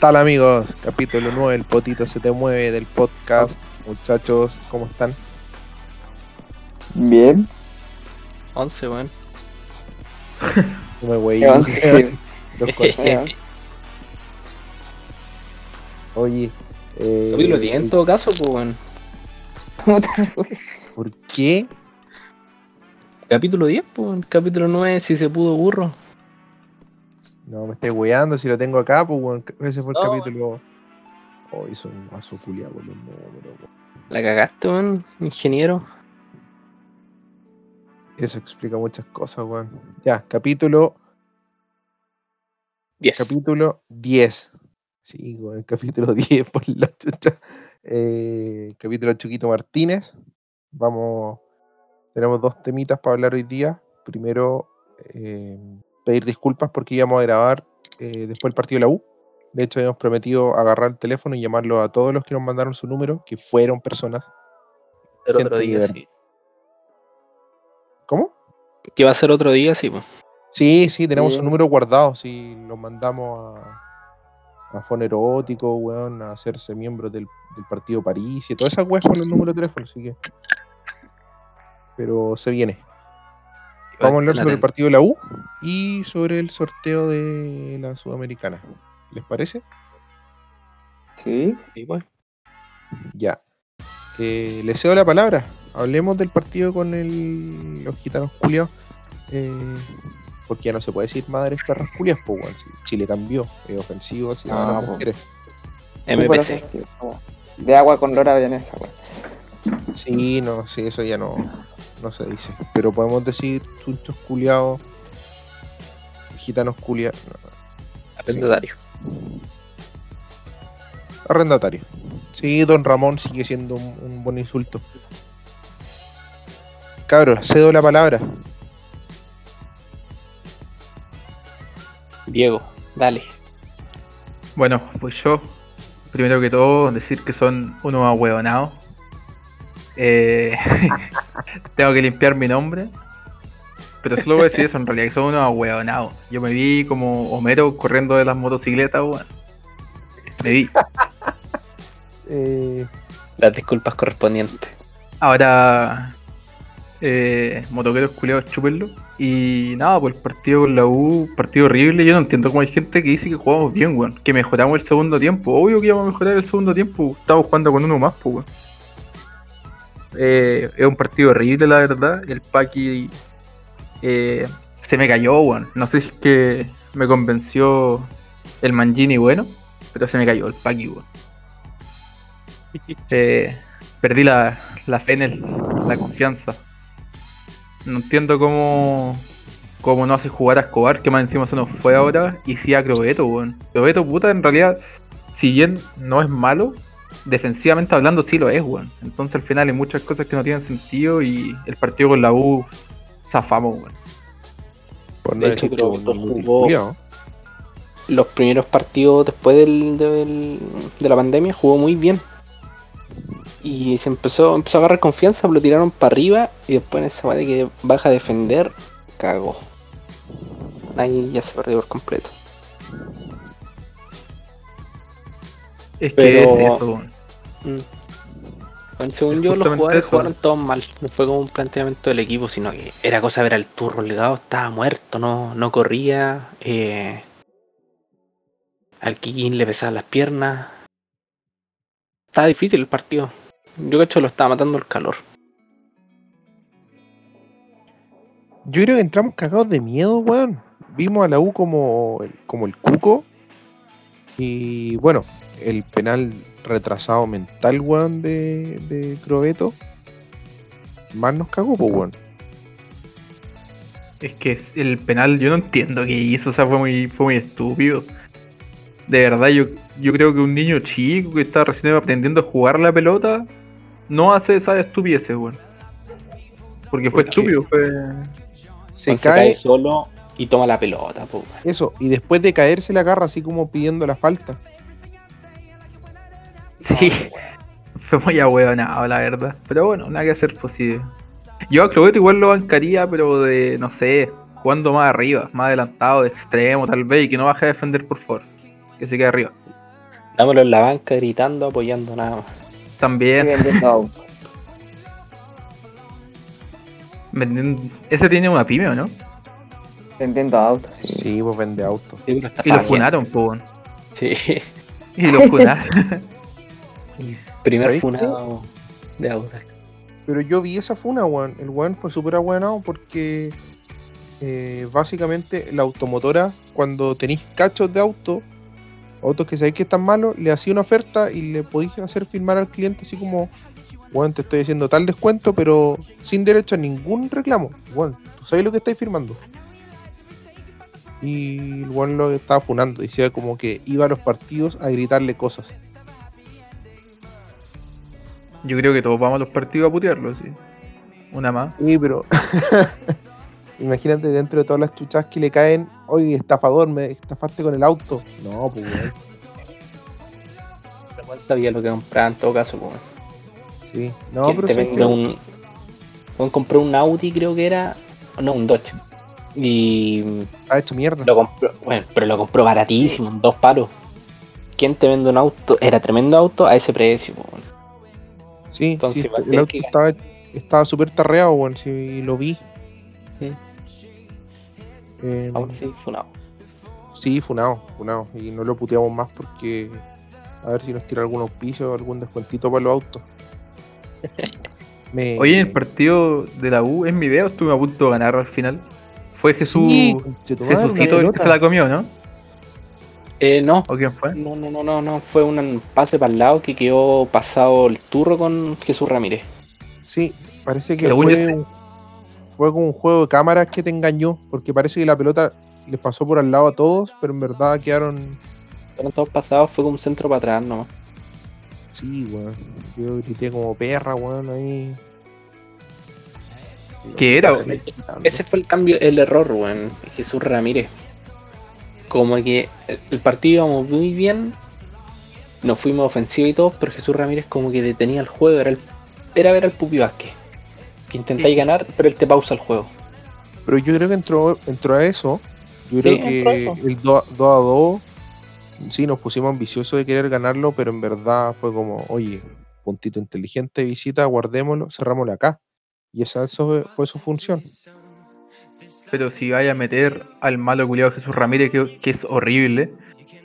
tal amigos? Capítulo 9, el potito se te mueve del podcast. Muchachos, ¿cómo están? Bien. 11, weón. No me voy Eh, once, sí. Los corté. Oye, eh, Capítulo 10 en todo caso, pues, weón. ¿por qué? Capítulo 10, pues, weón. Capítulo 9, si se pudo burro. No, me estoy weando, si lo tengo acá, pues bueno, ese fue el No. capítulo. Oh, hizo un mazo culiado con los números, weón. La cagaste, weón, ingeniero. Eso explica muchas cosas, weón. Ya, capítulo 10. Capítulo 10. Sí, con el capítulo 10 por la chucha. Eh, capítulo Chuquito Martínez. Vamos. Tenemos dos temitas para hablar hoy día. Primero, eh, pedir disculpas porque íbamos a grabar eh, después del partido de la U. De hecho, habíamos prometido agarrar el teléfono y llamarlo a todos los que nos mandaron su número, que fueron personas. Ser otro día, sí. ¿Cómo? Que va a ser otro día, sí, pues. Sí, sí, tenemos Sí. un número guardado. Si los mandamos a, a Fono Erótico, weón, a hacerse miembros del, del partido París y todas esas weas con los números de teléfono, así que. Pero se viene. Vamos a hablar sobre el partido de la U y sobre el sorteo de la Sudamericana. ¿Les parece? Sí. Sí, pues. Ya. Eh, les cedo la palabra. Hablemos del partido con el, los gitanos culiados. Eh, porque ya no se puede decir madres perras culias, pues. Si Chile cambió, es ofensivo hacia Ah, las po. mujeres. MPC. De agua con lora vienesa, weón. Sí, no, sí, eso ya no, no se dice. Pero podemos decir chunchos culiados, gitanos culiados, Arrendatario. arrendatarios. Sí, don Ramón sigue siendo un, un buen insulto. Cabros, cedo la palabra. Diego, dale. Bueno, pues yo, primero que todo, decir que son unos ahueonados. Eh, tengo que limpiar mi nombre. Pero solo voy a decir eso, en realidad, que son unos ahueonados. Yo me vi como Homero corriendo de las motocicletas, weón. Me vi. Eh, Las disculpas correspondientes. Ahora, eh, motoqueros culeados, chúpenlo. Y nada, pues el partido con la U, partido horrible. Yo no entiendo cómo hay gente que dice que jugamos bien, weón. Que mejoramos el segundo tiempo. Obvio que íbamos a mejorar el segundo tiempo. Estamos jugando con uno más, pues, weón. Eh, es un partido horrible, la verdad. El Paki eh, se me cayó, weón. No sé si es que me convenció el Mangini bueno, pero se me cayó el Paki, weón. Eh, perdí la, la fe en él, la confianza. No entiendo cómo, cómo no hace jugar a Escobar, que más encima se nos fue ahora, y sí a Crobeto, weón. Crobeto, puta, en realidad, si bien no es malo, defensivamente hablando sí lo es, weón. Entonces al final hay muchas cosas que no tienen sentido y el partido con la U zafamos, weón. por no De hecho, creo que jugó-. Los primeros partidos después del, del- de la pandemia jugó muy bien. Y se empezó, empezó a agarrar confianza, lo tiraron para arriba y después en esa de que baja a defender, cagó. Ahí ya se perdió por completo. Es que Pero- es eso, weón. Mm. Bueno, según yo, los jugadores eso. jugaron todos mal. No fue como un planteamiento del equipo, sino que era cosa ver al turro legado, estaba muerto, no, no corría. eh, al Kikín le pesaban las piernas. Estaba difícil el partido. Yo cacho lo estaba matando el calor. Yo creo que entramos cagados de miedo, weón. Vimos a la U como el, como el cuco. Y bueno, el penal retrasado mental, weón, de, de Crobeto. Más nos cagó, pues, weón. Es que el penal yo no entiendo qué hizo, o sea, fue muy, fue muy estúpido. De verdad, yo, yo creo que un niño chico que está recién aprendiendo a jugar la pelota no hace esa estupidez, weón. Porque fue Porque estúpido, fue. Se Se cae, cae solo y toma la pelota, po, eso, y después de caer se la agarra así como pidiendo la falta. Sí, fue muy ahueonado, la verdad. Pero bueno, nada que hacer posible. Yo a Cloveto igual lo bancaría, pero de, no sé, jugando más arriba, más adelantado, de extremo tal vez, y que no baje a defender, por favor. Que se quede arriba. Dámoslo en la banca gritando, apoyando nada más. Y También. vendiendo Ese tiene una pyme, ¿o no? Vendiendo autos, sí. Sí, pues vende autos. Sí, está Y lo funaron, pues. Sí. Y lo funaron. Primer ¿Sabéis funado de Audax. Pero yo vi esa funa, weón. El weón fue súper abuenado porque eh, básicamente la automotora, cuando tenéis cachos de auto, autos que sabéis que están malos, le hacía una oferta y le podéis hacer firmar al cliente así como, weón, te estoy haciendo tal descuento, pero sin derecho a ningún reclamo. Weón, tú sabes lo que estáis firmando. Y el weón lo estaba funando, decía como que iba a los partidos a gritarle cosas. Yo creo que todos vamos a los partidos a putearlo, sí. Una más. Sí, pero imagínate dentro de todas las chuchas que le caen, oye, estafador, me estafaste con el auto. No, pues weón. Pero sabía lo que compraba en todo caso, pues. Sí. No, ¿Quién pero te sí vende un. Juan compró un Audi, creo que era. No, un Dodge. Y está hecho mierda. lo compró. Bueno, pero lo compró baratísimo, en dos palos. ¿Quién te vende un auto? Era tremendo auto a ese precio, pues. weón. Sí, Entonces, sí, igual el auto que estaba, estaba súper tarreado, weón, sí, lo vi. Sí. Eh, Aún así, funado. sí, funado, funado. Y no lo puteamos más porque a ver si nos tira algún auspicio o algún descuentito para los autos. Me- Oye, en el partido de la U, en mi video estuve a punto de ganar al final. Fue Jesús. Sí, Jesucito el que se la comió, ¿no? Eh, no. ¿O quién fue? No, no, no, no, no. Fue un pase para el lado que quedó pasado el turro con Jesús Ramírez. Sí, parece que fue, como un juego de cámaras que te engañó, porque parece que la pelota les pasó por al lado a todos, pero en verdad quedaron. Fueron todos pasados, fue como un centro para atrás, ¿no? Sí, weón. Yo grité como perra, weón, ahí. ¿Qué era? Ese- Ese fue el cambio, el error, weón. Jesús Ramírez. Como que el- partido íbamos muy bien. Nos fuimos ofensivos y todo, pero Jesús Ramírez como que detenía el juego. Era, el, era ver al Pupi Vázquez. Que intentáis Sí. ganar, pero él te pausa el juego. Pero yo creo que entró, entró a eso. Yo Sí, creo que eso. el 2 a 2, sí, nos pusimos ambiciosos de querer ganarlo, pero en verdad fue como, oye, puntito inteligente, visita, guardémoslo, cerrámoslo acá. Y esa eso fue, fue su función. Pero si vaya a meter al malo culiado Jesús Ramírez, que, que es horrible,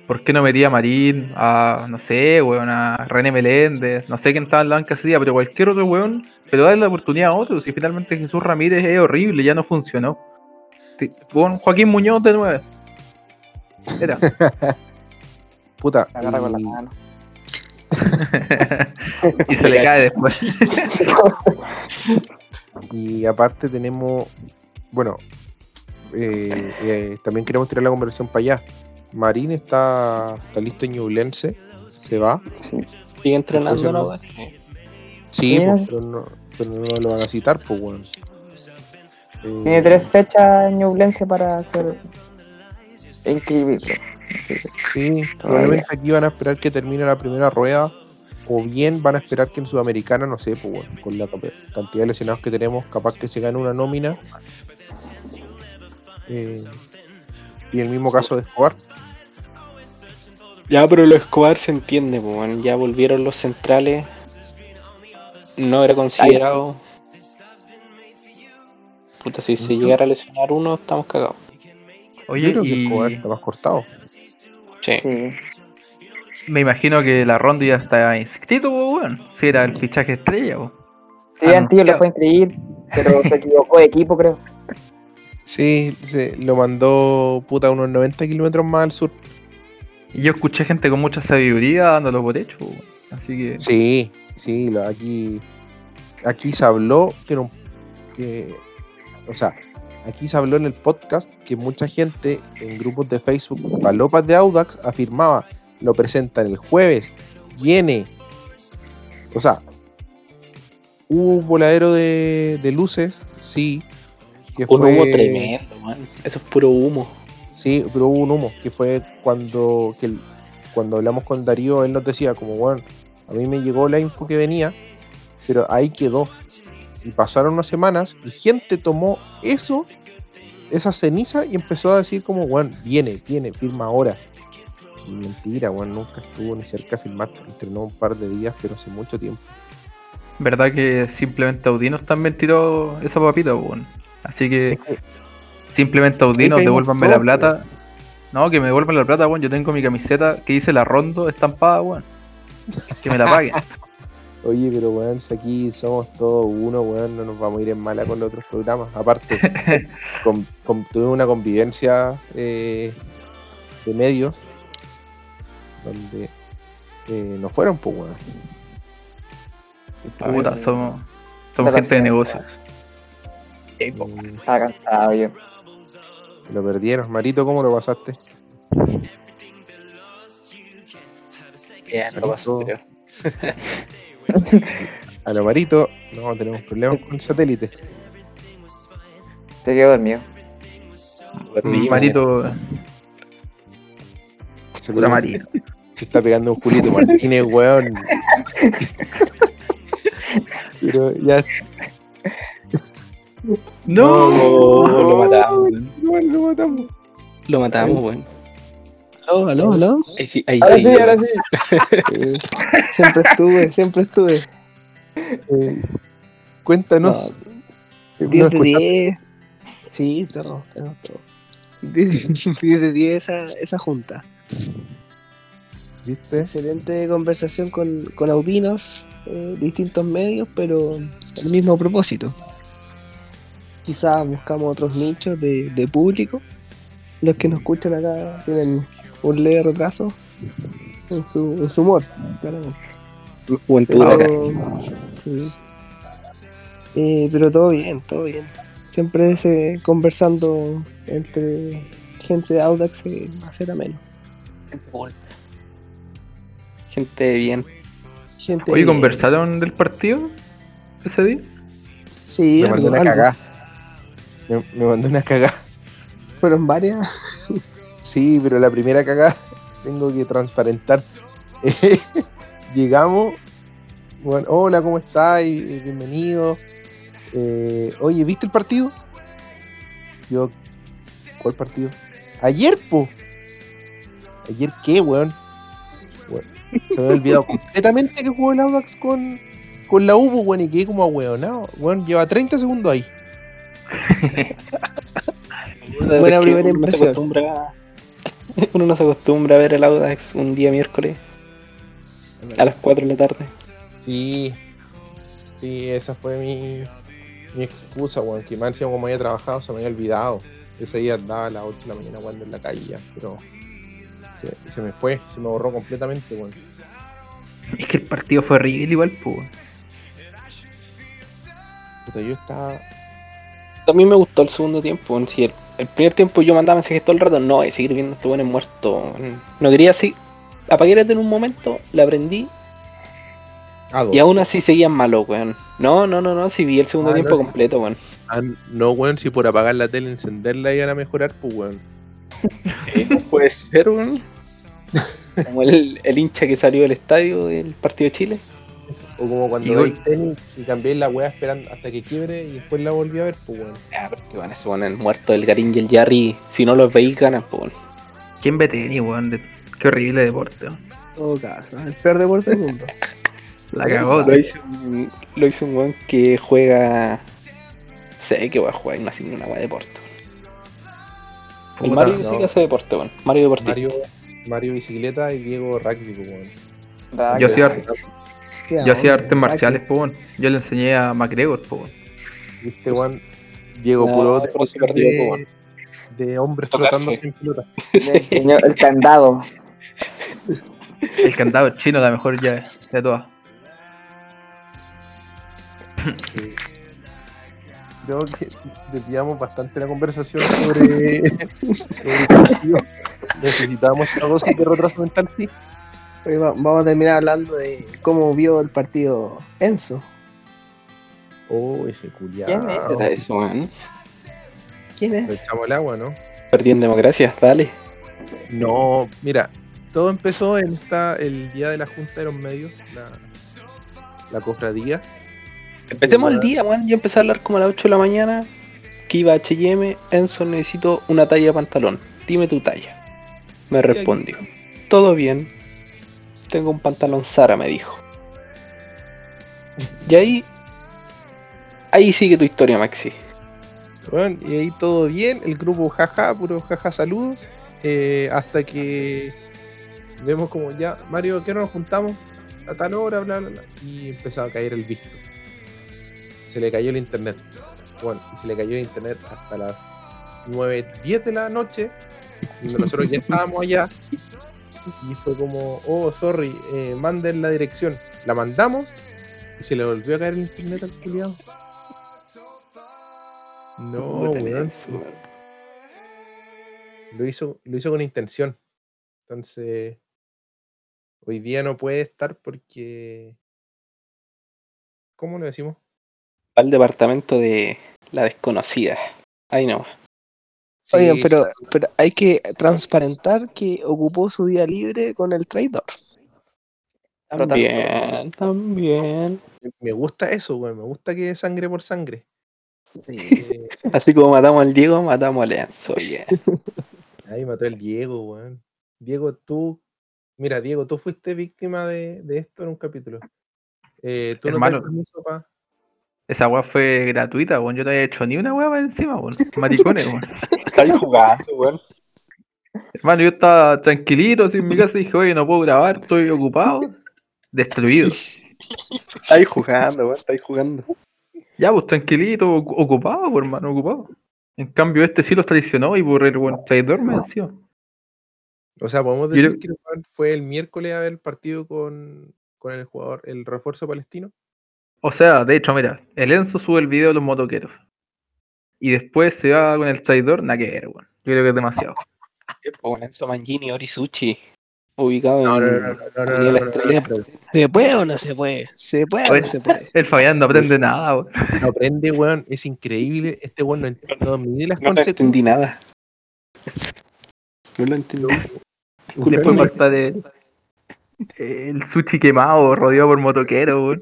¿por qué no metía a Marín, a, no sé, weón, a René Meléndez? No sé quién estaba en la banca ese día, pero cualquier otro weón, pero dale la oportunidad a otro. Si finalmente Jesús Ramírez es horrible, ya no funcionó. Pon Joaquín Muñoz de nuevo. Era. Puta. Se agarra con la mano. y se le cae después. Y aparte tenemos, bueno, eh, eh, también queremos tirar la conversación para allá. Marín está, está listo en Ñublense, se va. Sí. Sigue entrenando, ¿no? Sí, Sí, pues, es- pero, no, pero no lo van a citar, pues bueno. Eh, Tiene tres fechas en Ñublense para hacer inscribirlo. Sí, probablemente aquí van a esperar que termine la primera rueda. O bien van a esperar que en Sudamericana, no sé, pues bueno, con la cantidad de lesionados que tenemos, capaz que se gane una nómina. Eh, y el mismo caso de Escobar. Ya, pero lo Escobar se entiende, weón. Ya volvieron los centrales. No era considerado. Puta, si se llegara a lesionar uno, estamos cagados. Yo Oye, creo que y Escobar está más cortado. Sí. Sí. me imagino que la ronda ya está inscrito, weón. Si era el fichaje estrella, pues. Sí, Ah, no. lo fue a inscribir, pero se equivocó de equipo, creo. Sí, se lo mandó puta unos 90 kilómetros más al sur. Y yo escuché gente con mucha sabiduría dándolo por hecho. Así que. Sí, sí, aquí, aquí se habló que, no- que, o sea, aquí se habló en el podcast que mucha gente en grupos de Facebook, palopas de Audax, afirmaba, lo presentan el jueves, viene, o sea, hubo un voladero de, de luces, sí, que Un humo tremendo, man. Eso es puro humo. Sí, pero hubo un humo, que fue cuando, que el- cuando hablamos con Darío, él nos decía como, bueno, a mí me llegó la info que venía, pero ahí quedó. Y pasaron unas semanas y gente tomó eso, esa ceniza, y empezó a decir como, bueno, viene, viene, firma ahora. Mentira, weón, nunca estuvo ni cerca de firmar. Entrenó un par de días, pero hace mucho tiempo. Verdad que simplemente Audinos también tiró esa papita, weón. Así que Es que simplemente caímos devuélvanme la plata. No, que me devuelvan la plata, weón. Yo tengo mi camiseta que dice la rondo estampada, weón. Que me la paguen. Oye, pero weón, si aquí somos todos uno, weón, no nos vamos a ir en mala con los otros programas. Aparte, con- con- tuve una convivencia eh, de medios donde eh, no fueron, pues, weón. Puta, somos, gente de sí, Estaba cansado yo. lo perdieron. Marito, ¿cómo lo pasaste? Ya, no lo creo. A lo Marito, no, tenemos problemas con el satélite. Se quedó dormido. Marito, Se, puta Marito. se está pegando un Julito Martínez, weón. Pero ya, ¡No! Oh, lo matamos, lo matamos. Lo matamos, weón. Aló, aló, aló. Ahí sí, ahí Ahora sí. sí, ahora sí. Siempre estuve, siempre estuve. eh, cuéntanos. No, ¿No 10 de escuchaste? 10. Sí, todo, todo, todo. 10 de 10 esa, esa junta. ¿Viste? Excelente conversación con, con audinos, eh, distintos medios, pero el mismo propósito. Quizás buscamos otros nichos de, de público. Los que nos escuchan acá tienen un leve retraso en su, en su humor, claramente. Juventud acá. Pero, sí. Eh, pero todo bien, todo bien. Siempre ese conversando entre gente de Audax eh, va a ser ameno. Gente bien. Gente Oye, bien. ¿conversaron del partido ese día? Sí, Me mandó algo, una algo. Me, me mandó una cagada. Fueron varias. Sí, pero la primera cagada tengo que transparentar. Eh, llegamos. Bueno, hola, ¿cómo estás? Y- y bienvenido. Eh, oye, ¿viste el partido? Yo, ¿cuál partido? Ayer, po. ¿Ayer qué, weón? Weón, Se me había olvidado completamente que jugó el Audax con, con la U, weón, y quedé como ahueonado. Weón, lleva 30 segundos ahí. Buena primera uno se impresión. acostumbra- Uno no se acostumbra a ver el Audax un día miércoles a las 4 de la tarde. Sí, sí, esa fue mi, mi excusa, weón, que más encima como había trabajado se me había olvidado. Ese día andaba a las 8 de la mañana jugando en la calle ya, pero se, se me fue, se me borró completamente, weón. Es que el partido fue horrible igual, pues. Yo estaba... A mí me gustó el segundo tiempo. weón. Si el, el primer tiempo yo mandaba mensajes todo el rato, no, y seguir viendo estos buenos muertos. weón. No quería así. Apagué la tele en un momento, la prendí dos. y aún así seguían malos, weón. No, no, no, no, si vi el segundo Ah, tiempo no. completo, weón. Ah, no, weón, si por apagar la tele, encenderla iban a mejorar, pues, weón. Puede ser, weón. Como el, el hincha que salió del estadio del partido de Chile. Eso. O como cuando Igual- veis tenis y cambié la weá esperando hasta que quiebre y después la volví a ver, pues, weón. Ya, pero que van a suponer el muerto del Garín y el Jarry. Si no los veis, ganan, pues, weón. ¿Quién ve tenis, weón? De- Qué horrible deporte. weón. En todo caso, el peor deporte del mundo. La cagó. Lo hizo un, lo hizo un weón que juega. Sé que va a jugar y no hace ni una weá de deporte. El Mario no. sí que hace deporte, weón. Mario deportista. Mario, Mario bicicleta y Diego rugby, pues, weón. Ah, Yo que- yo hacía artes marciales, weón. Yo le enseñé a McGregor, weón. Viste, weón. Diego, No, puro de, de hombres frotándose en pelota. Le enseñó el candado. El candado chino, la mejor llave de todas. Creo que desviamos bastante la conversación sobre, sobre el partido. Necesitábamos una dosis de retraso mental, sí. Vamos a terminar hablando de cómo vio el partido Enzo. Oh, ese culiado. ¿Quién es? ¿Qué era eso, weón? ¿Quién Le es? echamos el agua, ¿no? Perdí en democracia, dale. No, mira, todo empezó en esta, el día de la Junta de los Medios, la, la cofradía. Empecemos el día, weón. Yo empecé a hablar como a las 8 de la mañana. Que iba a HM. Enzo, necesito una talla de pantalón. Dime tu talla. Me respondió. todo bien. Tengo un pantalón Sara, me dijo. Y ahí. Ahí sigue tu historia, Maxi. Bueno, y ahí todo bien, el grupo jaja, puro jaja saludos, eh, hasta que vemos como ya, Mario, ¿qué nos juntamos? A tal hora, bla, bla, bla, y empezó a caer el visto. Se le cayó el internet. Bueno, se le cayó el internet hasta las 9, 10 de la noche, nosotros ya estábamos allá, y fue como, oh, sorry, eh, manden la dirección. La mandamos, y se le volvió a caer el internet al culiado. No, weón. Lo hizo, lo hizo con intención. Entonces, hoy día no puede estar porque. ¿Cómo lo decimos? Al departamento de la desconocida. Ahí no. Sí, pero, pero hay que transparentar que ocupó su día libre con el traidor. También, también. Me gusta eso, güey. Me gusta que sangre por sangre. Eh, Así como matamos al Diego, matamos a Lenzo. bien. ahí mató el Diego, weón. Diego, tú. Mira, Diego, tú fuiste víctima de, de esto en un capítulo. Eh, tú Hermano. no permiso pa- Esa weá fue gratuita, weón. Yo no había hecho ni una weá encima, weón. Maricones, weón. Está ahí jugando, weón. Hermano, yo estaba tranquilito así en mi casa y dije, oye, no puedo grabar, estoy ocupado. Destruido. Está ahí jugando, weón. Está ahí jugando. Ya, pues tranquilito, ocu- ocupado, pues, hermano, ocupado. En cambio, este sí los traicionó y por el buen traidor me venció. O sea, podemos decir que fue el miércoles a ver el partido con, con el jugador, el refuerzo palestino. O sea, de hecho, mira, el Enzo sube el video de los motoqueros. Y después se va con el traidor, nada que ver, weón. Yo creo que es demasiado. Con Enzo Mangini Orisuchi. Ubicado No, no, en no, no, no, no, no, no, Estrella. no, no. ¿Se puede o no se puede? ¿Se puede o no se puede? El Fabián no aprende nada, weón. No aprende, weón. Es increíble. Este weón no, ent- no mide las No consecuencias. entendí nada. No lo entendí. Después va a estar el, el sushi quemado, rodeado por motoqueros, weón.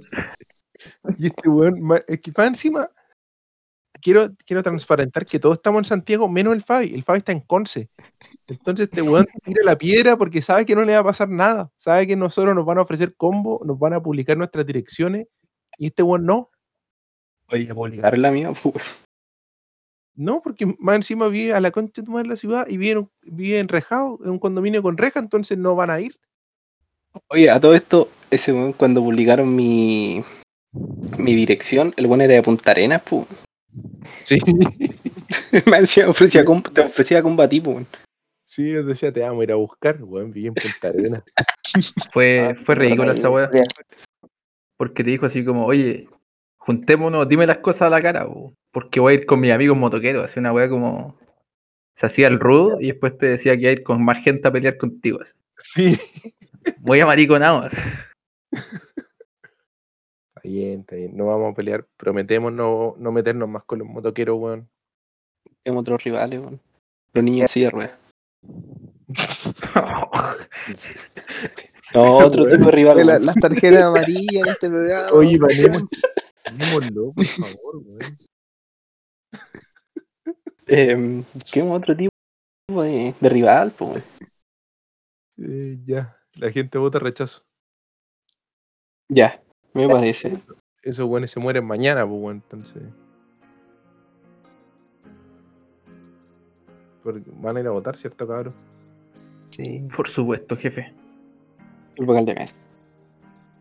Y este weón, es que para encima, quiero, quiero transparentar que todos estamos en Santiago, menos el Fabi. El Fabi está en Conce. Entonces este weón tira la piedra porque sabe que no le va a pasar nada. Sabe que nosotros nos van a ofrecer combo, nos van a publicar nuestras direcciones. Y este weón no. Oye, publicar la mía. No, porque más encima vive a la concha de tu madre la ciudad y vive vive en Rejao, en un condominio con reja, entonces no van a ir. Oye, a todo esto, ese weón cuando publicaron mi mi dirección, el weón era de Punta Arenas, pu. Sí. Me decía, ofrecía, te ofrecía combatir, weón. Sí, yo decía, te vamos a ir a buscar, weón, vive en Punta Arenas. Fue, fue ridícula esa weá. Porque te dijo así como, oye, juntémonos, dime las cosas a la cara, po, porque voy a ir con mis amigos motoqueros. Así una weá como. Se hacía el rudo y después te decía que iba a ir con más gente a pelear contigo. así. Sí. Muy amariconado. así. Está bien, está bien. No vamos a pelear. Prometemos no, no meternos más con los motoqueros, weón. Tenemos otros rivales, weón. Los niños silla de ruedas. No, otro tipo de rival. La- las tarjetas amarillas en este programa. Oye, panémoslo, por favor, weón. Eh, ¿Qué otro tipo de, de rival, po? Eh, ya, la gente vota rechazo. Ya, me parece. Esos weones se mueren mañana, pues, weón, entonces. Porque van a ir a votar, ¿cierto, cabrón? Sí. Por supuesto, jefe. El vocal de mes.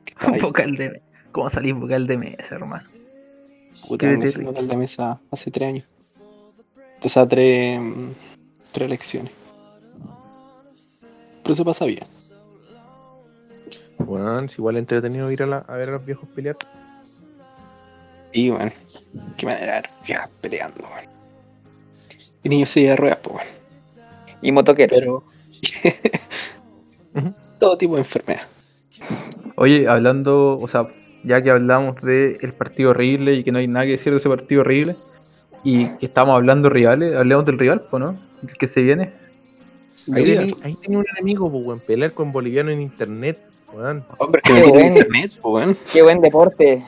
Que está ahí, Vocal de mesa. ¿Cómo salís vocal de mesa, hermano? puta, me hice vocal de mesa hace tres años. O sea, tres, mm, tres elecciones. Pero se pasa bien. Weón, es igual entretenido ir a, la- a ver a los viejos pelear. Y bueno, qué manera de viejas peleando, weón. Y niños silla de ruedas, pues, weón. Y motoquero. Pero. Todo tipo de enfermedad. Oye, hablando, o sea, ya que hablamos del partido horrible y que no hay nada que decir de ese partido horrible, y que estamos hablando de rivales, hablemos del rival, pues, ¿no? El que se viene. Ahí ahí tenía un enemigo, pues, weón. Pelear con boliviano en internet, weón. Hombre, que Qué bueno. internet, pues, weón. Qué buen deporte.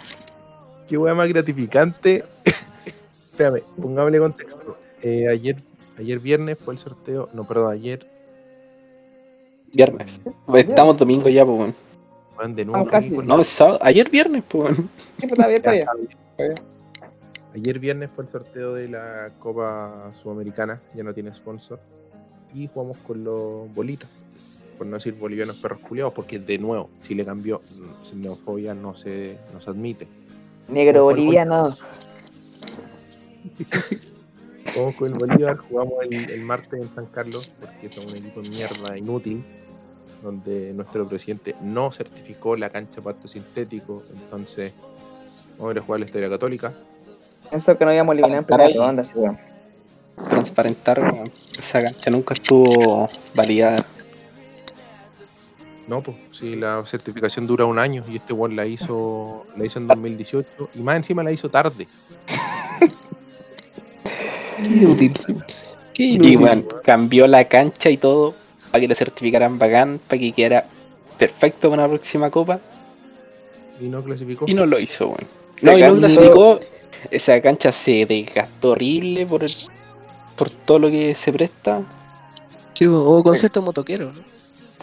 Qué weá más gratificante. Espérame, pongámosle contexto. Eh, ayer, ayer viernes fue el sorteo, no, perdón, ayer Viernes. Estamos domingo ya, pues, weón. Weón, de nuevo. Ah, aquí con- No, es sábado. Ayer viernes, pues. Sí, está bien, está bien. Ayer viernes fue el sorteo de la Copa Sudamericana, ya no tiene sponsor. Y jugamos con los bolitas, por no decir bolivianos perros culiados, porque de nuevo, si le cambió, mm, xenofobia no se, no se admite. Negro Bueno, boliviano. Jugamos con el Bolívar, jugamos el, el martes en San Carlos, porque es un equipo de mierda inútil, donde nuestro presidente no certificó la cancha pasto sintético, entonces vamos a ir a jugar la Historia Católica. Eso que no íbamos a eliminar en primera ronda, sí, weón. Transparentar. Esa cancha nunca estuvo validada. No, pues si la certificación dura un año y este weón la hizo, la hizo en 2018 y más encima la hizo tarde. Qué inútil. Qué Y, inútil. weón, cambió la cancha y todo para que le certificaran bacán, para que quedara perfecto para la próxima copa. Y no clasificó. Y no lo hizo, weón. Se No, y no clasificó. Esa cancha se desgastó horrible por, el- por todo lo que se presta. Sí, o concepto motoquero, ¿no?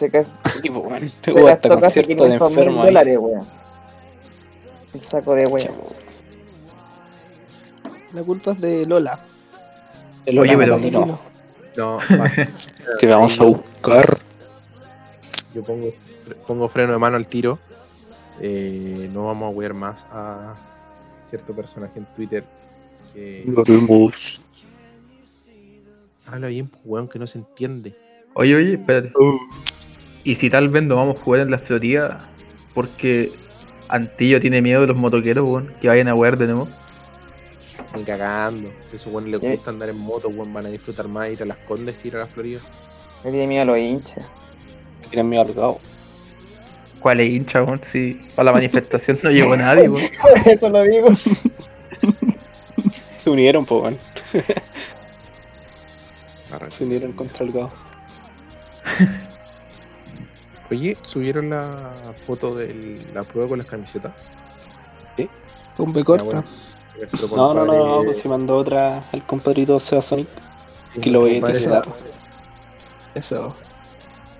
Se, Y, pues, se hubo hasta gastó casi concierto de 500 mil dólares, weón. El saco de weón. La culpa es de Lola. El Oye, pero- No, basta. Te vamos a buscar. Yo pongo, pongo freno de mano al tiro. Eh, no vamos a ver más a cierto personaje en Twitter que Volvemos. habla bien, pues, weón, que no se entiende. Oye, oye, espérate. Y si tal vez no vamos a jugar en la Florida, porque Antillo tiene miedo de los motoqueros, weón, que vayan a wear de nuevo. Ni cagando. Si a esos weones les Sí. gusta andar en moto, weón, van a disfrutar más ir a las condes que ir a la Florida. Me tiene miedo a los hinchas. Tienen miedo al gao. ¿Cuál es hincha, weón? Si para la manifestación no llegó nadie, weón. Eso lo digo. Se unieron, pues, weón. Se unieron contra el gao. Oye, subieron la foto de la prueba con las camisetas. Con B corta. bueno. Nuestro No, no, no, no, pues se mandó otra al compadrito Seba Sonic. que lo voy a testar. Eso.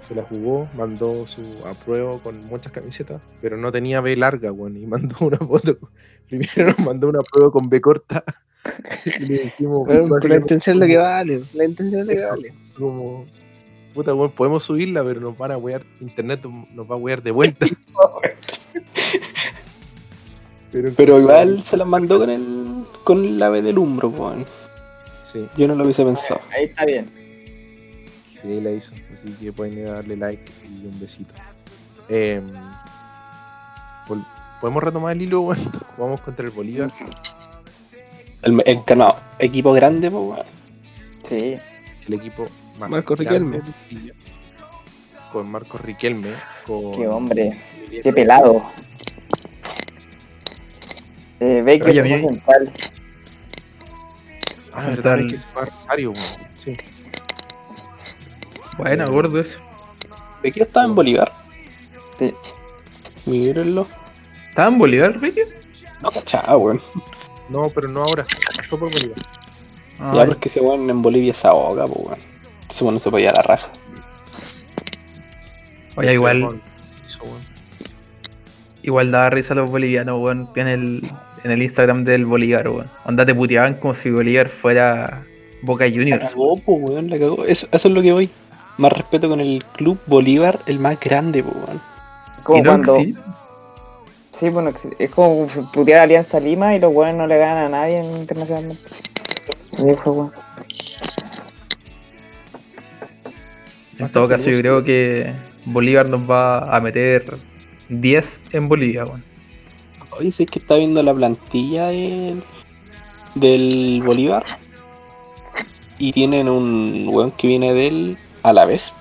Se la jugó, mandó su apruebo con muchas camisetas, pero no tenía B larga, weón, y mandó una foto. Primero nos mandó una prueba con B corta. y le dijimos, Bueno, "Weón, la intención es lo que vale. La intención es lo que vale. como, puta, weón, podemos subirla, pero nos van a wear, internet nos va a wear de vuelta. pero, Pero igual se las mandó con el con la B del umbro, weón. Sí, Yo no lo hubiese pensado. Ahí está bien. sí, la hizo. Así que pueden ir a darle like y un besito. Vol- ¿Podemos retomar el hilo, weón? Jugamos contra el Bolívar. El, el no, equipo grande, pues, weón. Sí. el equipo Marco Riquelme. con Marcos Riquelme con Qué hombre. Qué pelado. Eh, Baker Oye, bien. central. ah verdad que Rosario weón. sí Buena, gordo eso. ¿De qué estaba en Bolívar? Sí. Mírenlo. ¿Estaba en Bolívar, Ricky? No cachaba, weón. no pero no ahora pasó por Bolívar Ah, Ya porque ese weón en Bolivia se ahoga, pues, weón. Ese weón no se podía a la raja. Oye, igual, hizo, weón. igual daba risa a los bolivianos, weón, en el, en el Instagram del Bolívar, weón. Onda te puteaban como si Bolívar fuera Boca La Juniors. cagó, pues, weón, la cagó. Eso, eso es lo que voy. Más respeto con el club Bolívar, el más grande, pues, weón. Como cuando. existe. Sí, bueno, es como putear a Alianza Lima y los buenos no le ganan a nadie en- internacionalmente. Y fue bueno. En todo caso, yo creo que Bolívar nos va a meter 10 en Bolivia, weón. Oye, si es que está viendo la plantilla del, del Bolívar y tienen un weón que viene del a la vez.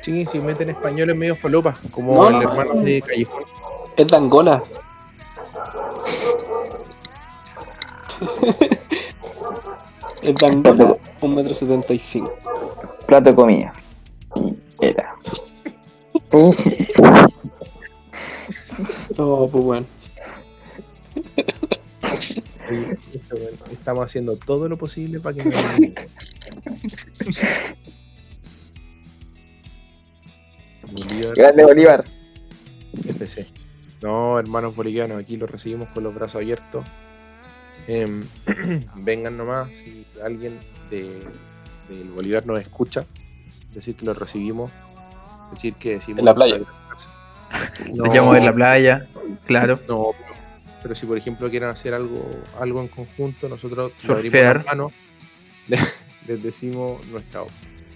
Sí, si meten españoles medio falopa, como no, el no, hermano no. de Callejón. Es de Angola. es de Angola, 1,75m. Plato de comida. Y era. No, pues bueno. Estamos haciendo todo lo posible para que no Bolívar Grande Bolívar. FC. No, hermanos bolivianos, aquí los recibimos con los brazos abiertos. Em, vengan nomás, si alguien de, del Bolívar nos escucha, decir que los recibimos, decir que decimos En la playa. No, Nos llevamos en la playa, claro. no, pero, pero si por ejemplo quieren hacer algo, algo en conjunto, nosotros le abrimos Surfear. las manos, les, les decimos nuestra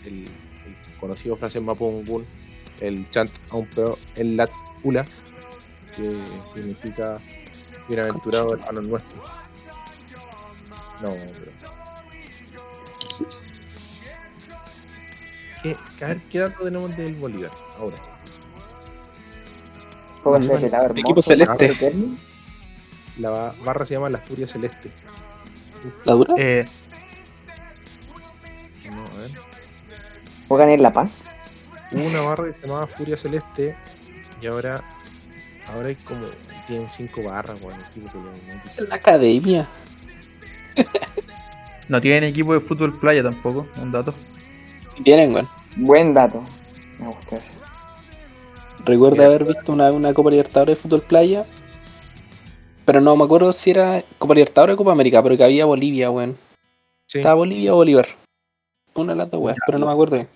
el, el conocido frase en Mapungun, el chant a un peor en la ula, que significa bienaventurado hermano nuestro. No, pero. ¿Qué, a ver, ¿qué dato tenemos del Bolívar ahora? Equipo celeste. La ba- barra se llama La Furia Celeste. ¿La dura? Eh, No, a ver. Juegan en La Paz. Hubo una barra que se llamaba Furia Celeste y ahora ahora hay como tienen cinco barras, bueno, el equipo que la academia. no tienen equipo de fútbol playa tampoco, un dato. Vienen, weón. Buen dato. Me gusta ese. Recuerdo haber visto una, una Copa Libertadores de fútbol playa. Pero no me acuerdo si era Copa Libertadores o Copa América, pero que había Bolivia, weón. Sí, Estaba Bolivia o Bolívar. Una de las dos, weón, pero no me acuerdo bien.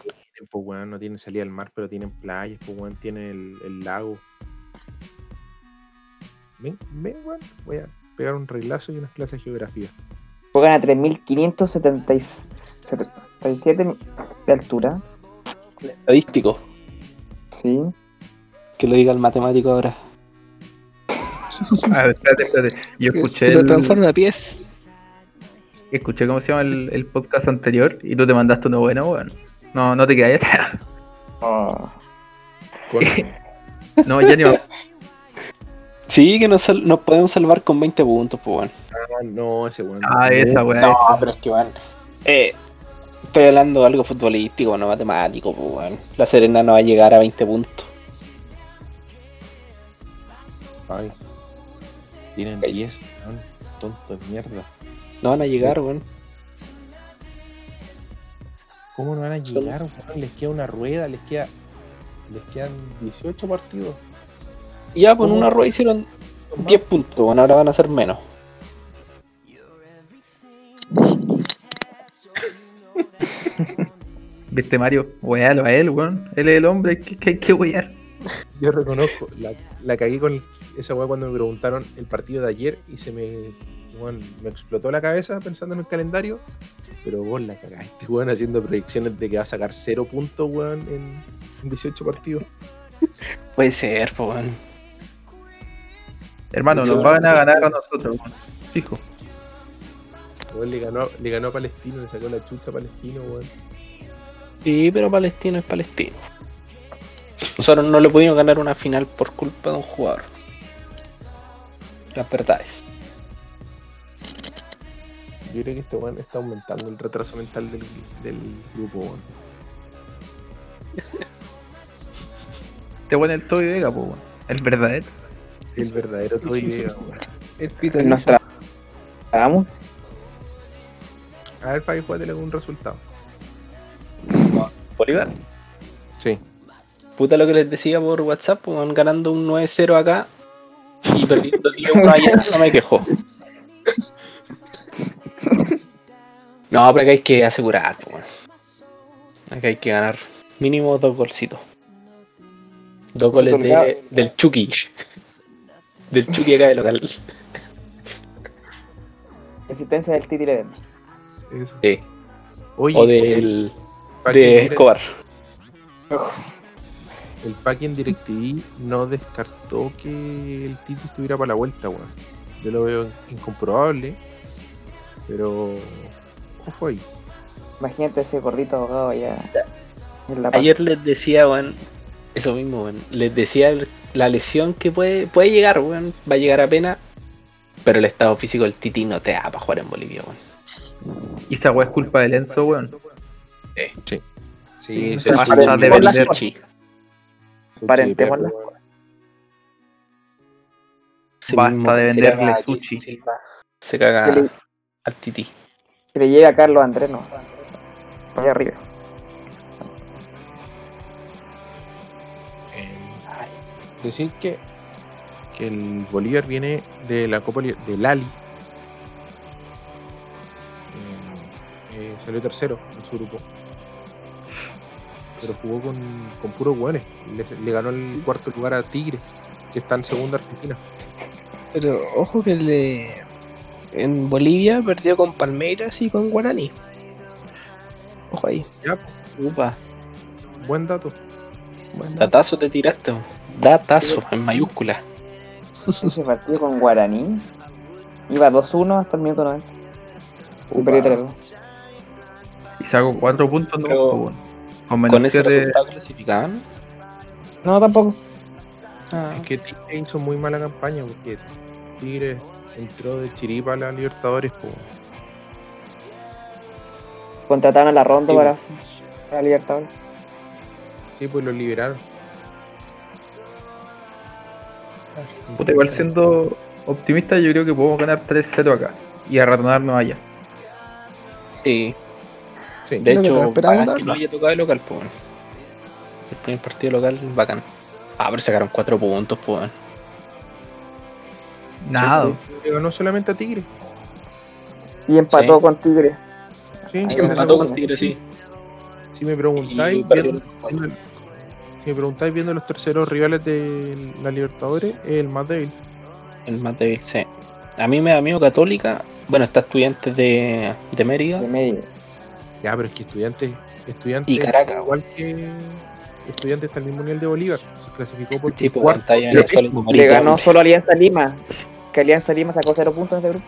pues, weón, no tienen salida al mar, pero tienen playas, pues weón, tienen el, el lago. Ven, ven, weón, voy a pegar un reglazo y unas clases de geografía. Juegan a 3577 de altura. Estadístico. Sí. Que lo diga el matemático ahora. A ver, espérate, espérate. Yo escuché Lo el, transforma a pies. escuché cómo se llama el, el podcast anterior y tú te mandaste uno bueno, weón. No, no te quedas atrás. Oh. No, ya ni me Sí, que nos, sal- nos podemos salvar con 20 puntos, pues, weón. Ah, no, ese weón. Ah, esa weá. No, pero es que, weón. Eh, estoy hablando de algo futbolístico, no matemático, pues, weón. La Serena no va a llegar a 20 puntos. Ay, tienen 10, weón, tonto de mierda. No van a llegar, weón. ¿Cómo no van a llegar, weón? Les queda una rueda, les queda. Les quedan 18 partidos. Ya, pues en ¿Cómo? una rueda hicieron Son 10 puntos, bueno, ahora van a ser menos. ¿Viste Mario? Wealo a él, weón. Él es el hombre que, que hay que wear. Yo reconozco, la, la cagué con esa weá cuando me preguntaron el partido de ayer y se me, me explotó la cabeza pensando en el calendario. Pero vos la cagaste, weón, haciendo proyecciones de que va a sacar 0 puntos, weón, en, en 18 partidos. Puede ser, weón. Hermano, nos van a ganar a nosotros, weón. Fijo. Weón, le ganó, le ganó a Palestino, le sacó la chucha a Palestino, weón. Sí, pero Palestino es Palestino. Nosotros no le pudimos ganar una final por culpa de un jugador. Las verdades. Yo creo que este weón está aumentando el retraso mental del, del grupo, weón. Este weón es el Toby Vega, po, weón. El verdadero. El verdadero Toby Vega, weón. El Nos pitonizo. A ver, Fabi, juégate un resultado. Bolívar. Sí. Puta lo que les decía por WhatsApp, pues, van ganando un 9-0 acá y perdiendo 10-1 allá, no me quejo. No, pero acá hay que asegurar, pues. Acá hay que ganar mínimo dos golcitos. Dos goles de, del Chucky. Del Chucky acá de local. Existencia del Titi Ledesma. Eso. Sí. Oye, O del de Escobar. el Paqui en DirecTV no descartó que el Titi estuviera para la vuelta, weón. Yo lo veo incomprobable, pero ojo ahí. Imagínate ese gordito abogado Paz. Ayer les decía, weón, eso mismo, weón. Les decía el- la lesión que puede, puede llegar, weón. Va a llegar apenas. Pero el estado físico del Titi no te da para jugar en Bolivia, weón. Y esa weá es culpa de Lenzo, weón. Sí, Se se pasa de de vender. Parentémosla. Basta de se venderle a sushi. Silva. Se caga le- al Titi. Que le llegue a Carlos Andrés, no. Allá arriba. decir que, que el Bolívar viene de la Copa Li- del Eh, salió tercero en su grupo. Pero jugó con, con puros hueones. Le, le ganó el cuarto lugar a Tigre, que está en segunda Argentina. Pero ojo que el de en Bolivia perdió con Palmeiras y con Guaraní. Ojo ahí. Ya, Upa, buen dato. Bueno, datazo te tiraste. Datazo, en mayúscula. Ese partido con Guaraní iba 2-1 hasta el minuto 90. Y perdió 3-2. Y saco 4 puntos, no, Pero- pues. Con menos Con ese siete- resultado clasificaban. No, tampoco. Ah, Es que Tigre hizo muy mala campaña porque Tigre entró de chiripa a la Libertadores. po. Contrataron a la ronda Sí, para, para Libertadores. Sí, pues lo liberaron. Puta, igual siendo optimista, yo creo que podemos ganar 3-0 acá y arratonarnos allá. sí. Sí. De hecho, bacán que ¿no? haya tocado de local, pues. El primer partido local, bacán. Ah, pero sacaron 4 puntos, pues. Nada. Le ganó solamente a Tigre. Y empató Sí. con Tigre. Sí, Ahí si, va. me Empató con Tigre, sí. si me preguntáis, viendo, viendo- si me preguntáis viendo los terceros rivales de la Libertadores, es el más débil. el más débil, sí. A mí me da miedo Católica. Bueno, está Estudiantes de, de Mérida. De medio. Ya, pero es que estudiantes, estudiantes Y Caracas, igual que estudiantes está al mismo nivel de Bolívar. Se clasificó por Tipo, cuarto. pantalla Pero Venezuela y es- Le Maricón. ganó solo Alianza Lima. Que Alianza Lima sacó 0 puntos en ese grupo.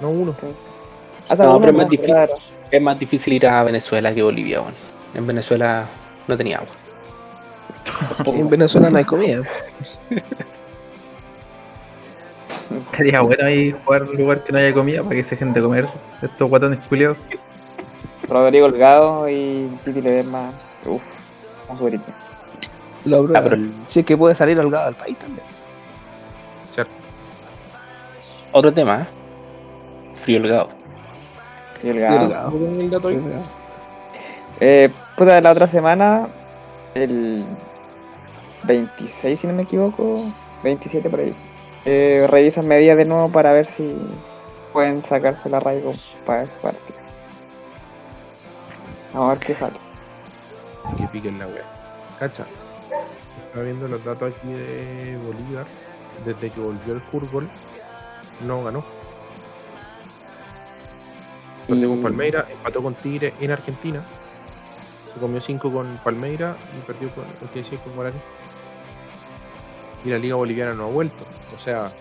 No uno. No, uno, pero es más difícil. claro. Es más difícil ir a Venezuela que Bolivia, weón. En Venezuela no tenía agua. en Venezuela no hay comida. Sería bueno ahí jugar en un lugar que no haya comida para que se gente comer estos guatones culiados. Rodrigo Holgado y Titi Ledesma. Uff, un favorito. Lo Ah, pero el- Si es que puede salir holgado al país también. Cierto. otro tema, ¿eh? Frío Holgado. Y Holgado. Holgado. ¿No tienen el ahí? Holgado. Eh, puta, la otra semana, el 26, si no me equivoco, 27 por ahí, eh, revisan medidas de nuevo para ver si pueden sacarse la arraigo para ese partido. A ver qué sale. Que piquen la wea. Cacha. Estaba viendo los datos aquí de Bolívar. Desde que volvió el fútbol, no ganó. Perdió con Y- Palmeira, empató con Tigre en Argentina. Se comió 5 con Palmeira y perdió con lo que decía con Guaraní. Y la Liga Boliviana no ha vuelto. O sea,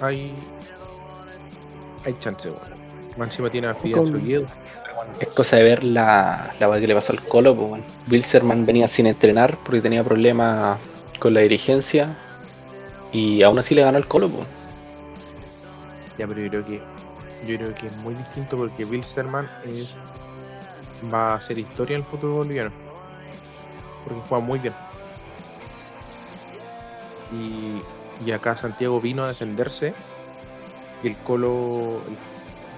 hay. Hay chance, bueno. Encima tiene a Fidel Con- Soguedo. Es cosa de ver la, la que le pasó al Colo, pues, weón. Wilserman venía sin entrenar porque tenía problemas con la dirigencia. Y aún así le ganó al Colo, pues. Ya, pero yo creo que yo creo que es muy distinto porque Bill Serman es va a hacer historia en el fútbol boliviano. Porque juega muy bien. Y, y acá Santiago vino a defenderse y el Colo, el,